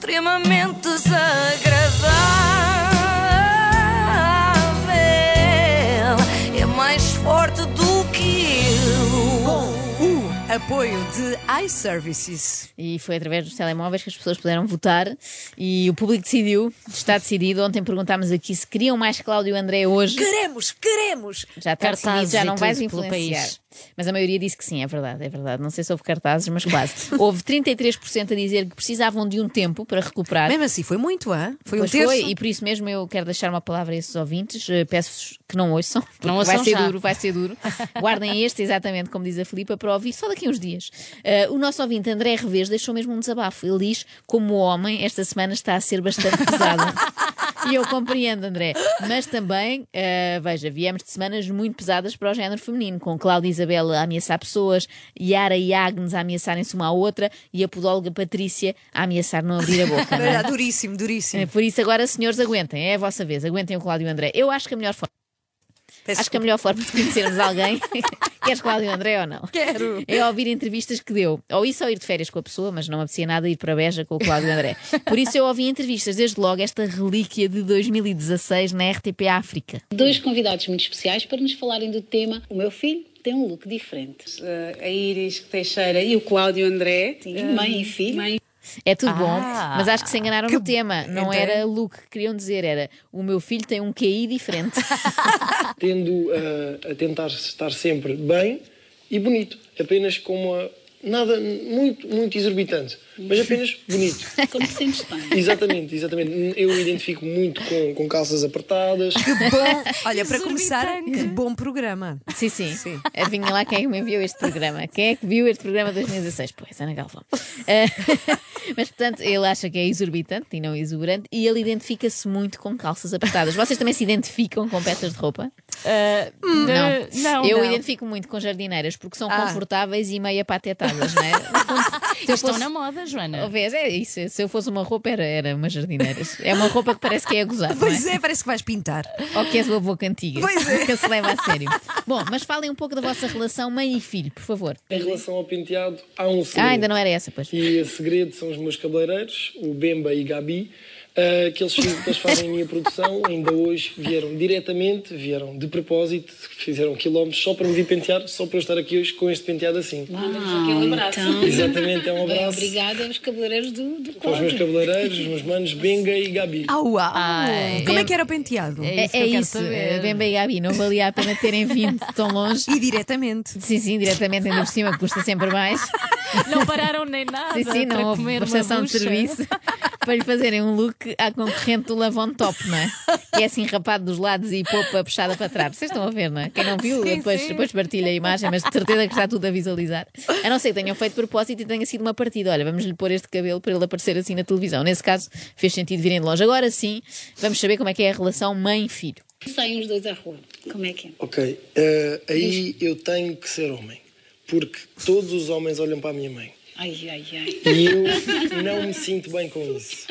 extremamente desagradável. É mais forte do que eu. Apoio de iServices. E foi através dos telemóveis que as pessoas puderam votar e o público decidiu, está decidido. Ontem perguntámos aqui se queriam mais Cláudio André hoje. Queremos, queremos! Já está Cartazes decidido, já e não vais pelo influenciar. Mas a maioria disse que sim, é verdade, é verdade. Não sei se houve cartazes, mas quase. houve 33% a dizer que precisavam de um tempo para recuperar. Mesmo assim, foi muito, hã? Foi um Pois terço. foi, e por isso mesmo eu quero deixar uma palavra a esses ouvintes. Eh, Peço-vos que não ouçam, Não vai ouçam ser já. duro, vai ser duro. Guardem este, exatamente como diz a Filipa, para ouvir só daqui a uns dias. Eh, o nosso ouvinte André Revés deixou mesmo um desabafo. Ele diz: como homem, esta semana está a ser bastante pesada. E eu compreendo, André. Mas também, eh, veja, viemos de semanas muito pesadas para o género feminino, com Cláudia e Isabela a ameaçar pessoas, Yara e Agnes a ameaçarem-se uma à outra e a podóloga Patrícia a ameaçar não abrir a boca. não é? Era duríssimo, duríssimo. É, Por isso, agora, senhores, aguentem, é a vossa vez, aguentem o Cláudio André. Eu acho que a melhor forma, Peço acho que a melhor forma de conhecermos alguém, queres Cláudio André ou não? Quero. É ouvir entrevistas que deu. Ou isso ou ir de férias com a pessoa, mas não me apetecia nada ir para Beja com o Cláudio André. Por isso eu ouvi entrevistas, desde logo, esta relíquia de 2016 na RTP África. dois convidados muito especiais para nos falarem do tema O meu filho tem um look diferente. Eh, a Iris Teixeira e o Cláudio André. Sim, Eh, mãe e filho. mãe É tudo bom, Ah. mas acho que se enganaram no tema. Não Então- era look que queriam dizer, era o meu filho tem um QI diferente. tendo a, a tentar estar sempre bem e bonito, apenas com uma nada muito muito exorbitante, mas apenas bonito. Como te sentes bem? Exatamente, exatamente. Eu identifico muito com, com calças apertadas. Que bom! Olha, para começar, que bom programa. Sim, sim. Adivinha lá quem é que me enviou este programa. Quem é que viu este programa de 2016? Pois, Ana Galvão. Ah, mas, portanto, ele acha que é exorbitante e não exuberante e ele identifica-se muito com calças apertadas. Vocês também se identificam com peças de roupa? Não. não, eu não. identifico muito com jardineiras porque são Ah. confortáveis e meio apatetadas, não é? Eu Estão fosse- na moda, Joana. Oh, vês, é isso. Se eu fosse uma roupa, era, era umas jardineiras. É uma roupa que parece que é a gozar. não é? Pois é, parece que vais pintar. Ou que és o avô cantiga. Pois é. Nunca se leva a sério. Bom, mas falem um pouco da vossa relação mãe e filho, por favor. Em relação ao penteado, há um segredo. Ah, ainda não era essa, pois. E o segredo são os meus cabeleireiros, o Bemba e Gabi, ah, que, eles, que eles fazem a minha produção. Ainda hoje vieram diretamente, vieram de propósito, fizeram quilómetros só para me vir pentear, só para eu estar aqui hoje com este penteado assim. Então, Exatamente, é um bem, abraço obrigada aos cabeleireiros do, do para os meus cabeleireiros, os meus manos Benga e Gabi. Ah, uau! Ai. Como é que era o penteado? É É, isso que é isso, eh, Bemba e Gabi, não valia a pena terem vindo tão longe. E diretamente. Sim, sim, diretamente ainda por cima, custa sempre mais. Não pararam nem nada Sim, sim, para não houve comer uma prestação de serviço para lhe fazerem um look à concorrente do Lavon Top, não é? Que é assim rapado dos lados e popa puxada para trás. Vocês estão a ver, não é? Quem não viu, Sim, depois, sim. depois partilha a imagem, mas de certeza que está tudo a visualizar. A não ser que tenham feito propósito e tenha sido uma partida. Olha, vamos lhe pôr este cabelo para ele aparecer assim na televisão. Nesse caso, fez sentido virem de longe. Agora sim, vamos saber como é que é a relação mãe-filho. Saem os dois à rua. Como é que é? Ok, eh, aí eu tenho que ser homem, porque todos os homens olham para a minha mãe. Ai, ai, ai. E eu não me sinto bem com isso.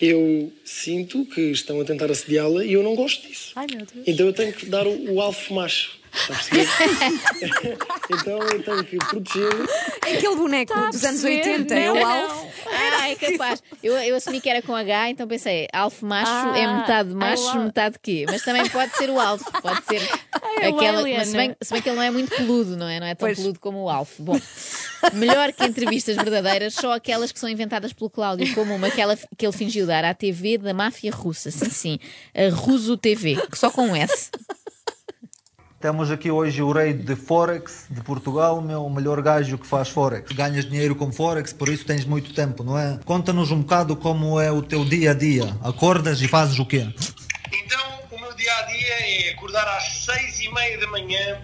Eu sinto que estão a tentar assediá-la e eu não gosto disso. Ai, meu Deus. Então eu tenho que dar o, o alfa macho. Está a perceber? então eu tenho que proteger. É aquele boneco Tá a dos anos perceber? 80, é o não. Alf. Ah, é capaz. Eu, eu assumi que era com H, então pensei, alfa macho Ah, é metade é macho, o al- metade quê? Mas também pode ser o alfa, pode ser é o aquela. alien. Mas se bem, se bem que ele não é muito peludo, não é? Não é tão Pois. peludo como o alfa. Bom, melhor que entrevistas verdadeiras, só aquelas que são inventadas pelo Cláudio, como uma que, ela- que ele fingiu dar à TV da máfia russa. Sim, sim. A Russo TV, que só com um S. Temos aqui hoje o rei de Forex de Portugal, meu, o melhor gajo que faz Forex. Ganhas dinheiro com Forex, por isso tens muito tempo, não é? Conta-nos um bocado como é o teu dia a dia. Acordas e fazes o quê? Então o dia é acordar às seis e meia da manhã,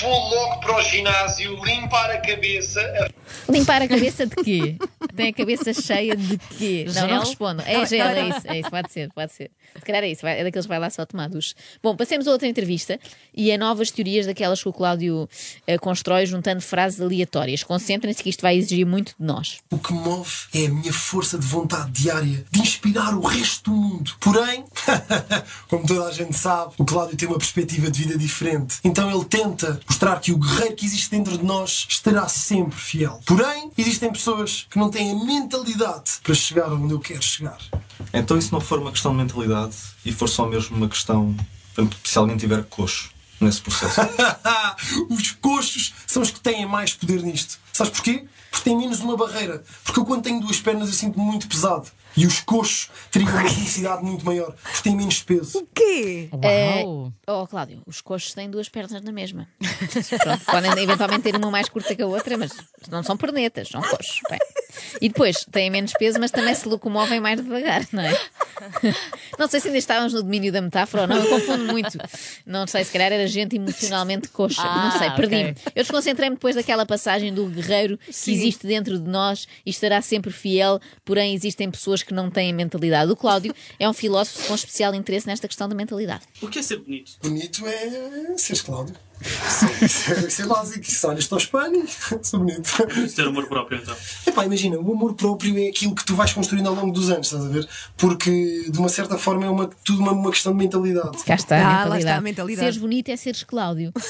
vou logo para o ginásio, limpar a cabeça, Limpar a cabeça de quê? Tem a cabeça cheia de quê? Não, não Gel? respondam. É gel, é isso, é isso, pode ser, pode ser. Se calhar é isso, é daqueles que vai lá só tomar duche. Bom, passemos a outra entrevista e a novas teorias daquelas que o Cláudio eh, constrói juntando frases aleatórias. Concentrem-se que isto vai exigir muito de nós. O que me move é a minha força de vontade diária de inspirar o resto do mundo. Porém, como toda a gente sabe, o Cláudio tem uma perspectiva de vida diferente. Então ele tenta mostrar que o guerreiro que existe dentro de nós estará sempre fiel. Por Porém, existem pessoas que não têm a mentalidade para chegar onde eu quero chegar. Então, e se não for uma questão de mentalidade e for só mesmo uma questão, se alguém tiver coxo nesse processo? Os coxos são os que têm mais poder nisto. Sabes porquê? Porque têm menos uma barreira. Porque eu, quando tenho duas pernas, eu sinto-me muito pesado. E os coxos teriam uma felicidade muito maior. Porque têm menos peso. O quê? É, oh, Cláudio, os coxos têm duas pernas na mesma. Pronto, podem eventualmente ter uma mais curta que a outra, mas não são pernetas, são coxos. Bem. E depois têm menos peso, mas também se locomovem mais devagar, não é? Não sei se ainda estávamos no domínio da metáfora ou não, eu confundo muito. Não sei, se calhar era gente emocionalmente coxa. Ah, não sei, ok. perdi-me. Eu desconcentrei-me depois daquela passagem do guerreiro que existe dentro de nós e estará sempre fiel, porém existem pessoas que não têm mentalidade. O Cláudio é um filósofo com especial interesse nesta questão da mentalidade. O que é ser bonito? Bonito é seres Cláudio. Isso é- Isso é básico. Se olhas-te ao espelho, sou bonito. Ter amor próprio, então. Epá, imagina, o amor próprio é aquilo que tu vais construindo ao longo dos anos, estás a ver? Porque, de uma certa forma, é uma, tudo uma, uma questão de mentalidade. Cá está, Ah, a lá mentalidade. está a mentalidade. Seres bonito é seres Cláudio.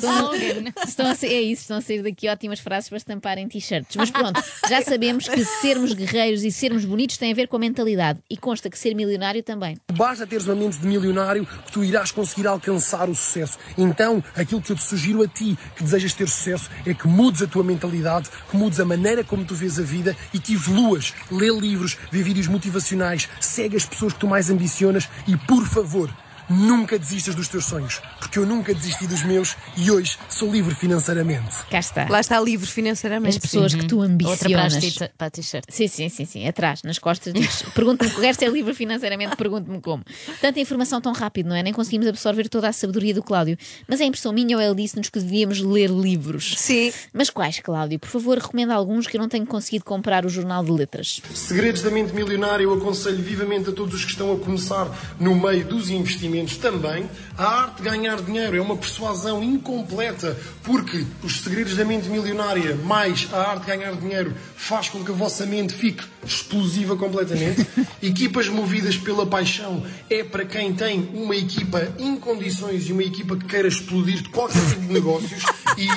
É. Estão a ser, é isso, estão a sair daqui ótimas frases para estampar em t-shirts. Mas pronto, já sabemos que sermos guerreiros e sermos bonitos tem a ver com a mentalidade. E consta que ser milionário também. Basta teres uma mente de milionário que tu irás conseguir alcançar o sucesso. Então, aquilo que eu te sugiro a ti que desejas ter sucesso é que mudes a tua mentalidade, que mudes a maneira como tu vês a vida e que evoluas. Lê livros, vê vídeos motivacionais, segue as pessoas que tu mais ambicionas e, por favor, nunca desistas dos teus sonhos. Porque eu nunca desisti dos meus e hoje sou livre financeiramente. Cá está. Lá está livre financeiramente. As pessoas que tu Outra para, ambicionas. as t- para a t-shirt. Sim, sim, sim, sim, atrás, nas costas. dizes, Pergunto-me, quero ser livre financeiramente, pergunto-me como. Tanta informação tão rápido, não é? Nem conseguimos absorver toda a sabedoria do Cláudio. Mas é impressão minha ou ele disse-nos que devíamos ler livros? Sim. Mas quais, Cláudio? Por favor, recomenda alguns que eu não tenho conseguido comprar o jornal de letras. Segredos da mente milionária eu aconselho vivamente a todos os que estão a começar no meio dos investimentos também. A arte de ganhar dinheiro é uma persuasão incompleta, porque os segredos da mente milionária mais a arte de ganhar dinheiro faz com que a vossa mente fique explosiva completamente. Equipas movidas pela paixão é para quem tem uma equipa em condições e uma equipa que queira explodir de qualquer tipo de negócios e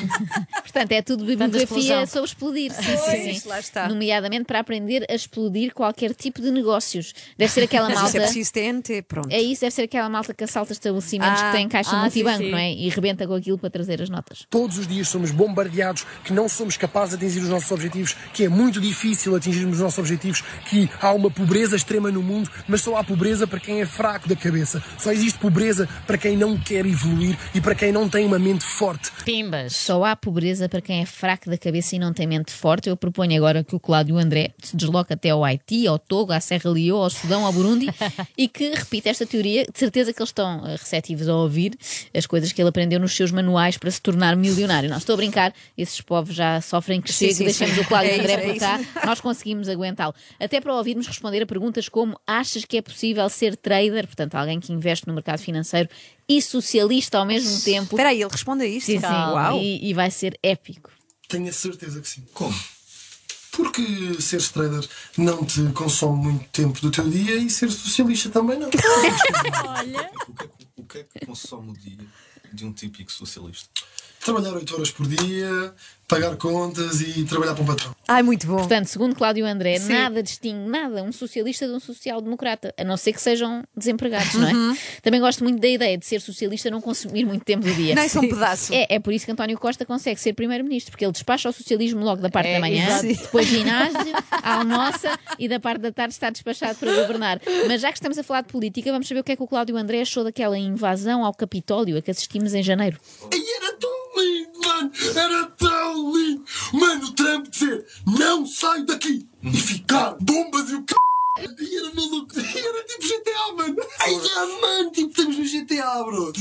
Portanto, é tudo bibliografia sobre explodir. Sim, sim, sim. lá está. Nomeadamente para aprender a explodir qualquer tipo de negócios. Deve ser aquela Mas isso malta. é TNT, pronto. É isso, deve ser aquela malta que assalta estabelecimentos Ah, que têm caixa ah, multibanco, sim, sim. não é? E rebenta com aquilo para trazer as notas. Todos os dias somos bombardeados que não somos capazes de atingir os nossos objetivos, que é muito difícil atingirmos os nossos objetivos, que há uma pobreza extrema no mundo, mas só há pobreza para quem é fraco da cabeça. Só existe pobreza para quem não quer evoluir e para quem não tem uma mente forte. Pimbas. Só há pobreza para quem é fraco da cabeça e não tem mente forte. Eu proponho agora que o Cláudio André se desloque até ao Haiti, ao Togo, à Serra Leoa, ao Sudão, ao Burundi e que repita esta teoria. De certeza que eles estão eh, receptivos a ouvir as coisas que ele aprendeu nos seus manuais para se tornar milionário. Não estou a brincar, esses povos já sofrem que chegue. sim. o Cláudio É André é por cá. Nós conseguimos aguentá-lo. Até para ouvirmos responder a perguntas como: achas que é possível ser trader, portanto, alguém que investe no mercado financeiro e socialista ao mesmo tempo? Espera aí, ele responde a isto? Sim, sim. Uau. E, e vai ser épico. Tenho a certeza que sim. Como? Porque ser trader não te consome muito tempo do teu dia e ser socialista também não. Olha. O que, é, que- o que é que consome o dia de um típico socialista? Trabalhar 8 horas por dia, pagar contas e trabalhar para um patrão. Ai, muito bom. Portanto, segundo Cláudio André, Sim. nada distingue nada um socialista de um social-democrata, a não ser que sejam desempregados, não Uhum. é? Também gosto muito da ideia de ser socialista não consumir muito tempo do dia. Não, isso é um pedaço. É, é por isso que António Costa consegue ser primeiro-ministro, porque ele despacha o socialismo logo da parte É, da manhã, exato. depois ginásio, almoça e da parte da tarde está despachado para governar. Mas já que estamos a falar de política, vamos saber o que é que o Cláudio André achou daquela invasão ao Capitólio a que assistimos em janeiro. E era tão lindo, mano! Era tão lindo! Mano, o Trump dizer não sai daqui! E ficar bombas e o c. E era maluco! E era tipo GTA, mano! Ai, já, mano! Tipo, estamos no GTA, bro!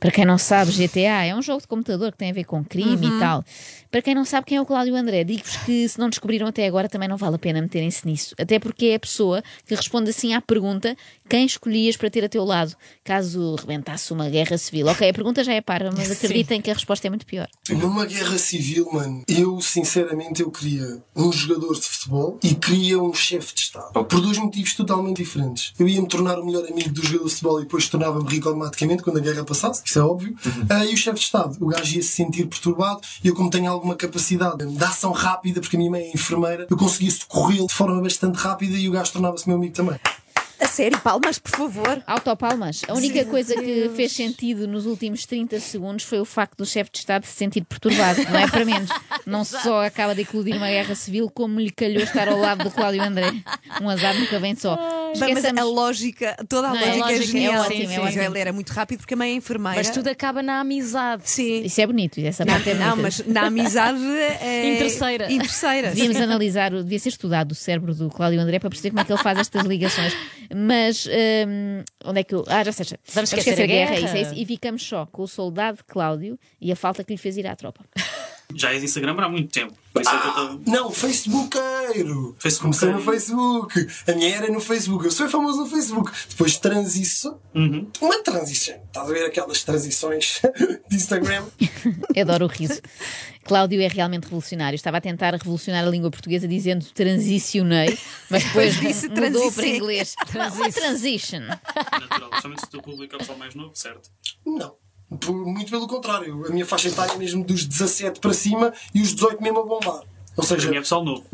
Para quem não sabe, GTA é um jogo de computador que tem a ver com crime Uhum. e tal. Para quem não sabe quem é o Cláudio André, digo-vos que se não descobriram até agora também não vale a pena meterem-se nisso. Até porque é a pessoa que responde assim à pergunta quem escolhias para ter a teu lado, caso rebentasse uma guerra civil. Ok, a pergunta já é para, mas acreditem que a resposta é muito pior. Numa guerra civil, mano, eu sinceramente eu queria um jogador de futebol e queria um chefe de Estado. Por dois motivos totalmente diferentes. Eu ia me tornar o melhor amigo do jogador de futebol e depois tornava-me rico automaticamente quando a guerra passasse, isso é óbvio. Ah, e o chefe de Estado, o gajo ia se sentir perturbado e eu, como tenho alguma capacidade de ação rápida, porque a minha mãe é enfermeira, eu conseguia socorrê-lo de forma bastante rápida e o gajo tornava-se meu amigo também. A sério, palmas, por favor. Autopalmas. A única coisa que fez sentido nos últimos 30 segundos foi o facto do chefe de Estado se sentir perturbado. Não é para menos. Não só acaba de eclodir uma guerra civil, como lhe calhou estar ao lado do Cláudio André. Um azar nunca vem só. Bem, mas a lógica, toda a Não, a lógica, é lógica é genial. é Sim, ótima. Ele era muito rápido porque a mãe é enfermeira. Mas tudo acaba na amizade. Sim. Isso é bonito, essa Não, parte é não, mas na amizade é. Em terceira. Em terceira. Devíamos analisar, o- devia ser estudado o cérebro do Cláudio André para perceber como é que ele faz estas ligações. Mas hum, onde é que eu. Ah, já sei. já. Vamos esquecer a guerra, guerra. isso é isso. E ficamos só com o soldado Cláudio e a falta que lhe fez ir à tropa. Já és Instagram há muito tempo. É eu estou. Não, Facebookeiro! Facebookeiro. Comecei no Facebook. A minha era no Facebook. Eu sou famoso no Facebook. Depois transição. Uhum. Uma transição. Estás a ver aquelas transições de Instagram? Adoro o riso. Cláudio é realmente revolucionário. Estava a tentar revolucionar a língua portuguesa dizendo transicionei, mas depois disse mudou para inglês. Uma transition. Natural. Principalmente se o teu público é o pessoal mais novo, certo? Não. Por- Muito pelo contrário. A minha faixa etária é mesmo dos 17 para cima e os 18 mesmo a bombar. Ou mim é seja, pessoal novo.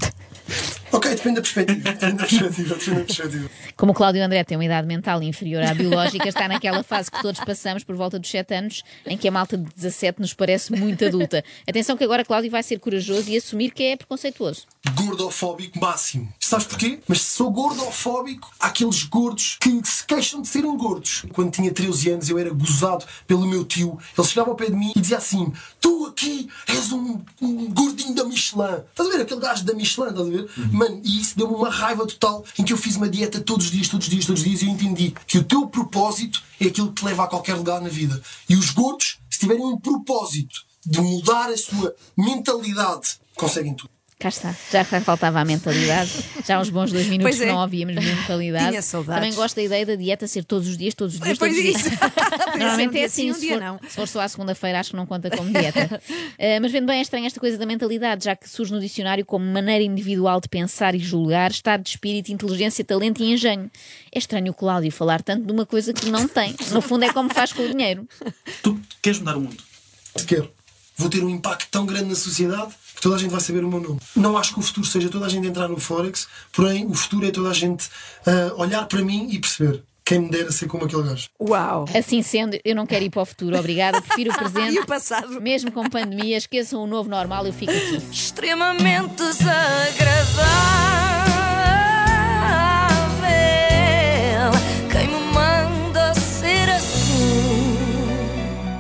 Ok, depende da perspectiva. Depende da perspectiva. Depende da perspectiva. Como o Cláudio André tem uma idade mental inferior à biológica, está naquela fase que todos passamos por volta dos 7 anos, em que a malta de 17 nos parece muito adulta. Atenção que agora Cláudio vai ser corajoso e assumir que é preconceituoso. Gordofóbico máximo. Sabes porquê? Mas se sou gordofóbico, há aqueles gordos que se queixam de serem gordos. Quando tinha 13 anos, eu era gozado pelo meu tio. Ele chegava ao pé de mim e dizia assim: Tu aqui és um, um gordinho da Michelin. Estás a ver? Aquele gajo da Michelin, estás a ver? Mano, e isso deu-me uma raiva total em que eu fiz uma dieta todos os dias, todos os dias, todos os dias e eu entendi que o teu propósito é aquilo que te leva a qualquer lugar na vida. E os gordos, se tiverem um propósito de mudar a sua mentalidade, conseguem tudo. Cá está, já faltava a mentalidade. Já há uns bons dois minutos é. não ouvíamos mentalidade. Tinha saudades. Também gosto da ideia da dieta ser todos os dias, todos os dias, Pois todos os isso. dias. Ser Normalmente um é assim, sim, um se, for, não. se for só à segunda-feira, acho que não conta como dieta. Eh, mas vendo bem, é estranho esta coisa da mentalidade, já que surge no dicionário como maneira individual de pensar e julgar, estado de espírito, inteligência, talento e engenho. É estranho o Cláudio falar tanto de uma coisa que não tem. No fundo, é como faz com o dinheiro. Tu queres mudar o mundo? Quero. Vou ter um impacto tão grande na sociedade que toda a gente vai saber o meu nome. Não acho que o futuro seja toda a gente entrar no Forex, porém o futuro é toda a gente ah, olhar para mim e perceber quem me dera ser como aquele gajo. Uau! Assim sendo, eu não quero ir para o futuro, obrigada. Prefiro o presente. E o passado? Mesmo com pandemia, esqueçam o novo normal, eu fico aqui. extremamente desagradável.